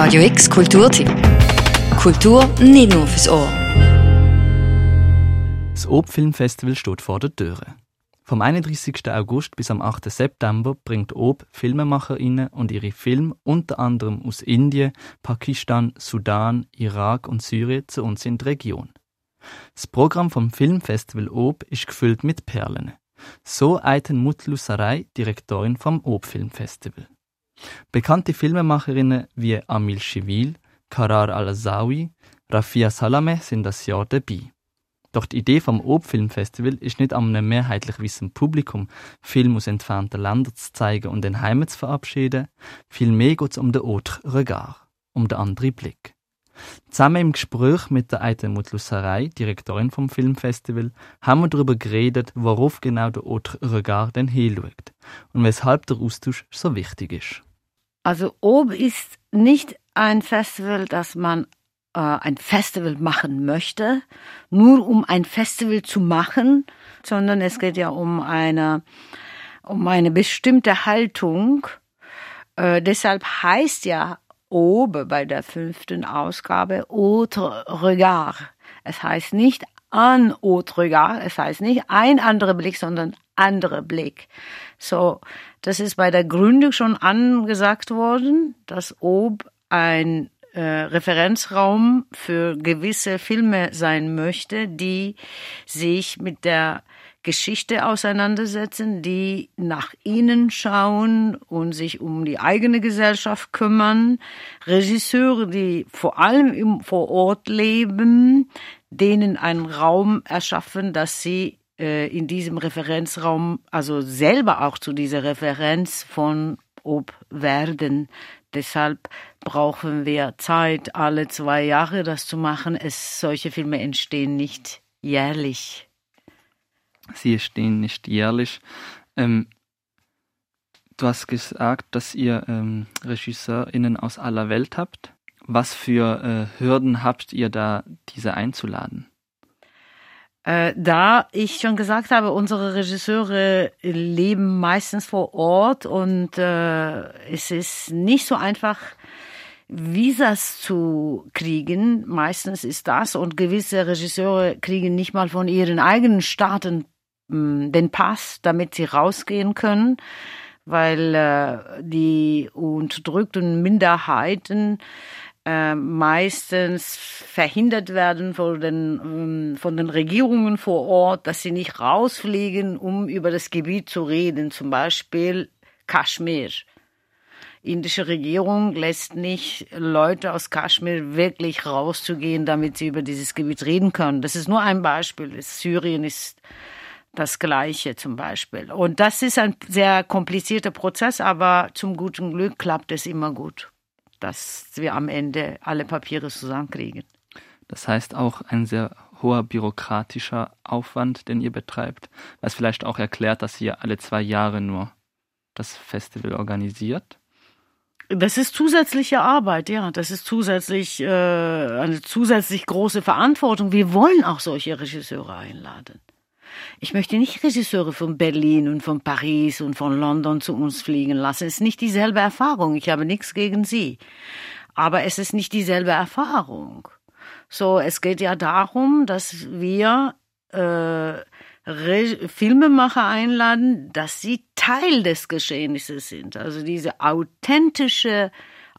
Radio X Kulturtipp. Kultur nicht nur fürs Ohr. Das Ob-Filmfestival steht vor der Tür. Vom 31. August bis am 8. September bringt Ob FilmemacherInnen und ihre Filme unter anderem aus Indien, Pakistan, Sudan, Irak und Syrien zu uns in die Region. Das Programm vom Filmfestival Ob ist gefüllt mit Perlen. So Aiten Mutlu Sarai, Direktorin vom Ob Filmfestival. Bekannte Filmemacherinnen wie Amil Shivil, Karar Al-Azawi, Rafia Salameh sind das Jahr dabei. Doch die Idee vom Ob-Filmfestival ist nicht an einem mehrheitlich wissenden Publikum Filme aus entfernten Ländern zu zeigen und den Heimen zu verabschieden. Vielmehr geht es um den Autre Regard, um den anderen Blick. Zusammen im Gespräch mit der Aite Mutlusserei, Direktorin vom Filmfestival, haben wir darüber geredet, worauf genau der Autre Regard denn hinschaut und weshalb der Austausch so wichtig ist. Also Ob ist nicht ein Festival, das man äh, ein Festival machen möchte, nur um ein Festival zu machen, sondern es geht ja um eine, um eine bestimmte Haltung. Äh, deshalb heißt ja Obe bei der fünften Ausgabe Autre Regard. Es heißt nicht an Autre Regard, es heißt nicht ein anderer Blick, sondern anderer Blick. So, das ist bei der Gründung schon angesagt worden, dass Ob ein äh, Referenzraum für gewisse Filme sein möchte, die sich mit der Geschichte auseinandersetzen, die nach innen schauen und sich um die eigene Gesellschaft kümmern. Regisseure, die vor allem im, vor Ort leben, denen einen Raum erschaffen, dass sie in diesem Referenzraum, also selber auch zu dieser Referenz von Ob werden. Deshalb brauchen wir Zeit, alle zwei Jahre das zu machen. Es, solche Filme entstehen nicht jährlich. Sie entstehen nicht jährlich. Ähm, du hast gesagt, dass ihr ähm, RegisseurInnen aus aller Welt habt. Was für äh, Hürden habt ihr da, diese einzuladen? Äh, da ich schon gesagt habe, unsere Regisseure leben meistens vor Ort und äh, es ist nicht so einfach, Visas zu kriegen. Meistens ist das und gewisse Regisseure kriegen nicht mal von ihren eigenen Staaten mh, hm, den Pass, damit sie rausgehen können, weil äh, die unterdrückten Minderheiten äh, meistens verhindert werden von den, ähm, von den Regierungen vor Ort, dass sie nicht rausfliegen, um über das Gebiet zu reden, zum Beispiel Kaschmir. Indische Regierung lässt nicht Leute aus Kaschmir wirklich rauszugehen, damit sie über dieses Gebiet reden können. Das ist nur ein Beispiel. Syrien ist das Gleiche zum Beispiel. Und das ist ein sehr komplizierter Prozess, aber zum guten Glück klappt es immer gut dass wir am Ende alle Papiere zusammenkriegen. Das heißt auch ein sehr hoher bürokratischer Aufwand, den ihr betreibt, was vielleicht auch erklärt, dass ihr alle zwei Jahre nur das Festival organisiert. Das ist zusätzliche Arbeit, ja. Das ist zusätzlich äh, eine zusätzlich große Verantwortung. Wir wollen auch solche Regisseure einladen. Ich möchte nicht Regisseure von Berlin und von Paris und von London zu uns fliegen lassen. Es ist nicht dieselbe Erfahrung. Ich habe nichts gegen sie. Aber es ist nicht dieselbe Erfahrung. So, es geht ja darum, dass wir äh, Filmemacher einladen, dass sie Teil des Geschehnisses sind. Also diese authentische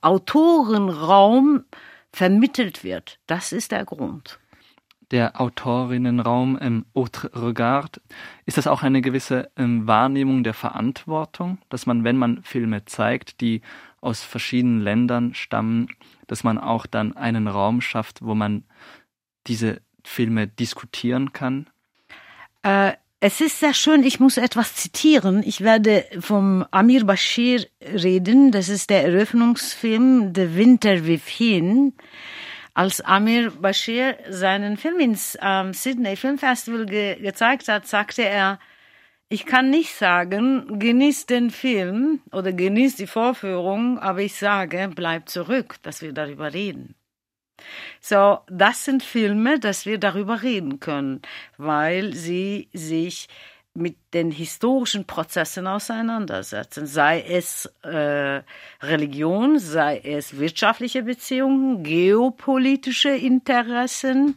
Autorenraum vermittelt wird. Das ist der Grund der Autorinnenraum im Autre Regard, ist das auch eine gewisse ähm, Wahrnehmung der Verantwortung, dass man, wenn man Filme zeigt, die aus verschiedenen Ländern stammen, dass man auch dann einen Raum schafft, wo man diese Filme diskutieren kann? Äh, es ist sehr schön, ich muss etwas zitieren. Ich werde vom Amir Bashir reden. Das ist der Eröffnungsfilm The Winter Within. Als Amir Bashir seinen Film ins ähm, Sydney Film Festival ge gezeigt hat, sagte er, ich kann nicht sagen, genieß den Film oder genieß die Vorführung, aber ich sage, bleib zurück, dass wir darüber reden. So, das sind Filme, dass wir darüber reden können, weil sie sich mit den historischen Prozessen auseinandersetzen, sei es äh, Religion, sei es wirtschaftliche Beziehungen, geopolitische Interessen,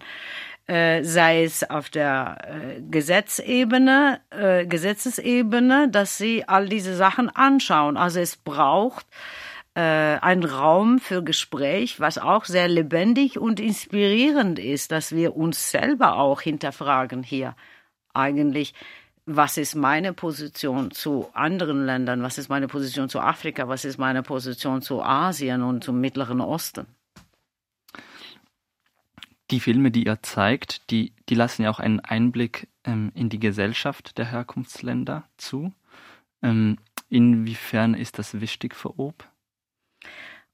äh, sei es auf der äh, Gesetzebene, äh, Gesetzesebene, dass sie all diese Sachen anschauen. Also es braucht äh, einen Raum für Gespräch, was auch sehr lebendig und inspirierend ist, dass wir uns selber auch hinterfragen hier eigentlich was ist meine Position zu anderen Ländern, was ist meine Position zu Afrika, was ist meine Position zu Asien und zum Mittleren Osten. Die Filme, die ihr zeigt, die, die lassen ja auch einen Einblick ähm, in die Gesellschaft der Herkunftsländer zu. Ähm, inwiefern ist das wichtig für Ob?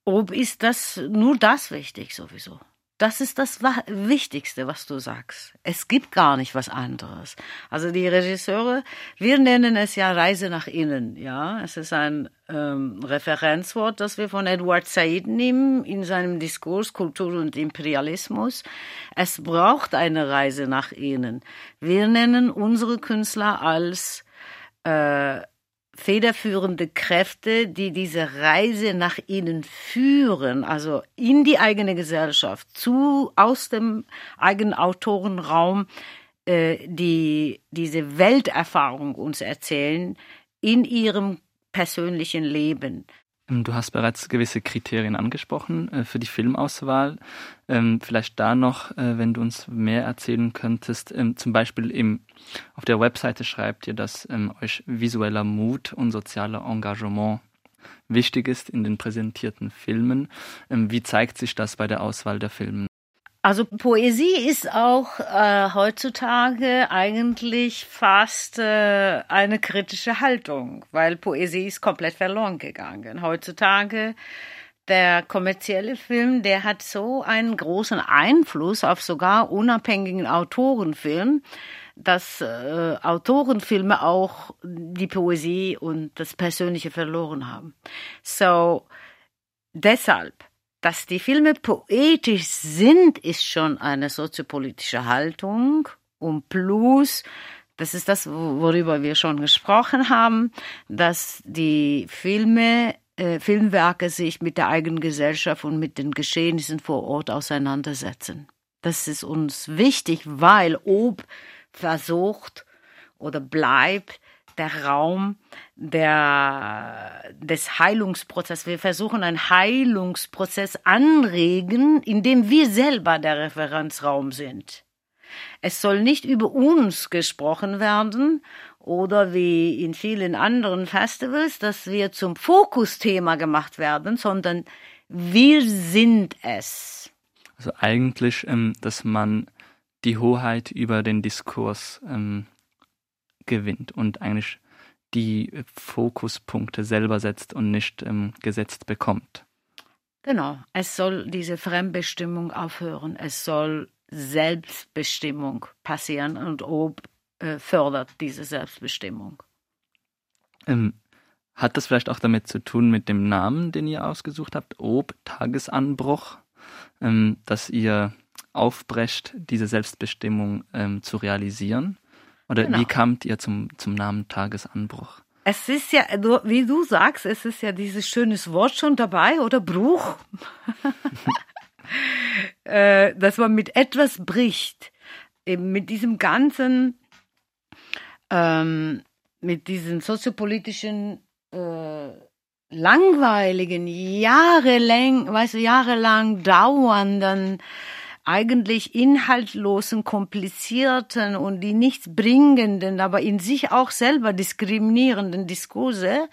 Ob ist das nur das wichtig sowieso. Das ist das Wichtigste, was du sagst. Es gibt gar nicht was anderes. Also die Regisseure, wir nennen es ja Reise nach innen. Ja, es ist ein ähm, Referenzwort, das wir von Edward Said nehmen in seinem Diskurs Kultur und Imperialismus. Es braucht eine Reise nach innen. Wir nennen unsere Künstler als äh, federführende Kräfte, die diese Reise nach innen führen, also in die eigene Gesellschaft, zu aus dem eigenen Autorenraum, äh, die diese Welterfahrung uns erzählen in ihrem persönlichen Leben. Ähm, du hast bereits gewisse Kriterien angesprochen äh, für die Filmauswahl. Ähm, vielleicht da noch, äh, wenn du uns mehr erzählen könntest. Ähm, zum Beispiel im, auf der Webseite schreibt ihr, dass euch visueller Mut und sozialer Engagement wichtig ist in den präsentierten Filmen. Wie zeigt sich das bei der Auswahl der Filme? Also Poesie ist auch äh, heutzutage eigentlich fast äh, eine kritische Haltung, weil Poesie ist komplett verloren gegangen. Heutzutage der kommerzielle Film, der hat so einen großen Einfluss auf sogar unabhängigen Autorenfilm, dass äh, Autorenfilme auch die Poesie und das Persönliche verloren haben. So deshalb dass die Filme poetisch sind, ist schon eine soziopolitische Haltung. Und plus, das ist das, worüber wir schon gesprochen haben, dass die Filme, äh, Filmwerke sich mit der eigenen Gesellschaft und mit den Geschehnissen vor Ort auseinandersetzen. Das ist uns wichtig, weil ob versucht oder bleibt, der Raum der, des Heilungsprozesses. Wir versuchen einen Heilungsprozess anregen, indem wir selber der Referenzraum sind. Es soll nicht über uns gesprochen werden oder wie in vielen anderen Festivals, dass wir zum Fokusthema gemacht werden, sondern wir sind es. Also eigentlich, ähm, dass man die Hoheit über den Diskurs ähm, gewinnt und eigentlich die Fokuspunkte selber setzt und nicht ähm, gesetzt bekommt. Genau, es soll diese Fremdbestimmung aufhören, es soll Selbstbestimmung passieren und Ob äh, fördert diese Selbstbestimmung. Ähm, hat das vielleicht auch damit zu tun mit dem Namen, den ihr ausgesucht habt, Ob Tagesanbruch, ähm, dass ihr aufbrecht, diese Selbstbestimmung ähm, zu realisieren? Oder genau. wie kamt ihr zum, zum Namen Tagesanbruch? Es ist ja, wie du sagst, es ist ja dieses schönes Wort schon dabei, oder Bruch. Äh, dass man mit etwas bricht. Eben mit diesem ganzen, ähm, mit diesen soziopolitischen, äh, langweiligen, jahrelang, weißt du, jahrelang dauernden eigentlich inhaltlosen, komplizierten und die nichts bringenden, aber in sich auch selber diskriminierenden Diskurse,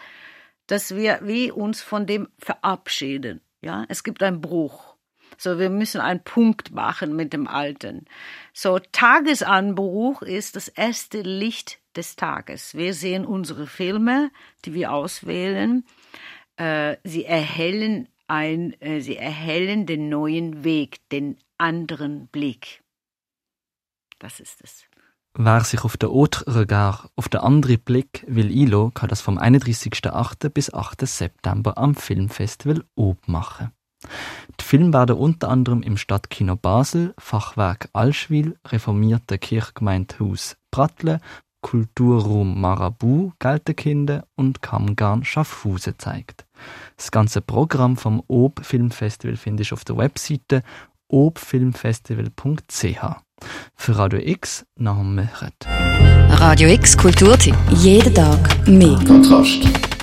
dass wir wie uns von dem verabschieden. Ja, es gibt einen Bruch. So, wir müssen einen Punkt machen mit dem Alten. So, Tagesanbruch ist das erste Licht des Tages. Wir sehen unsere Filme, die wir auswählen. Äh, sie erhellen ein, äh, sie erhellen den neuen Weg, den anderen Blick. Das ist es. Wer sich auf den Autre Regard, auf den anderen Blick will einlassen, kann das vom 31.8. bis 8. September am Filmfestival Ob machen. Die Filme werden unter anderem im Stadtkino Basel, Fachwerk Allschwil, reformierte Kirchgemeinde Haus Prattle, Kulturraum Marabu Geltenkinde und Kammgarn Schaffhausen zeigt. Das ganze Programm vom Ob Filmfestival findest du auf der Webseite obfilmfestival.ch. Für Radio X nach dem Möchert. Radio X Kulturtipp. Jeden Tag mehr. Kontrast.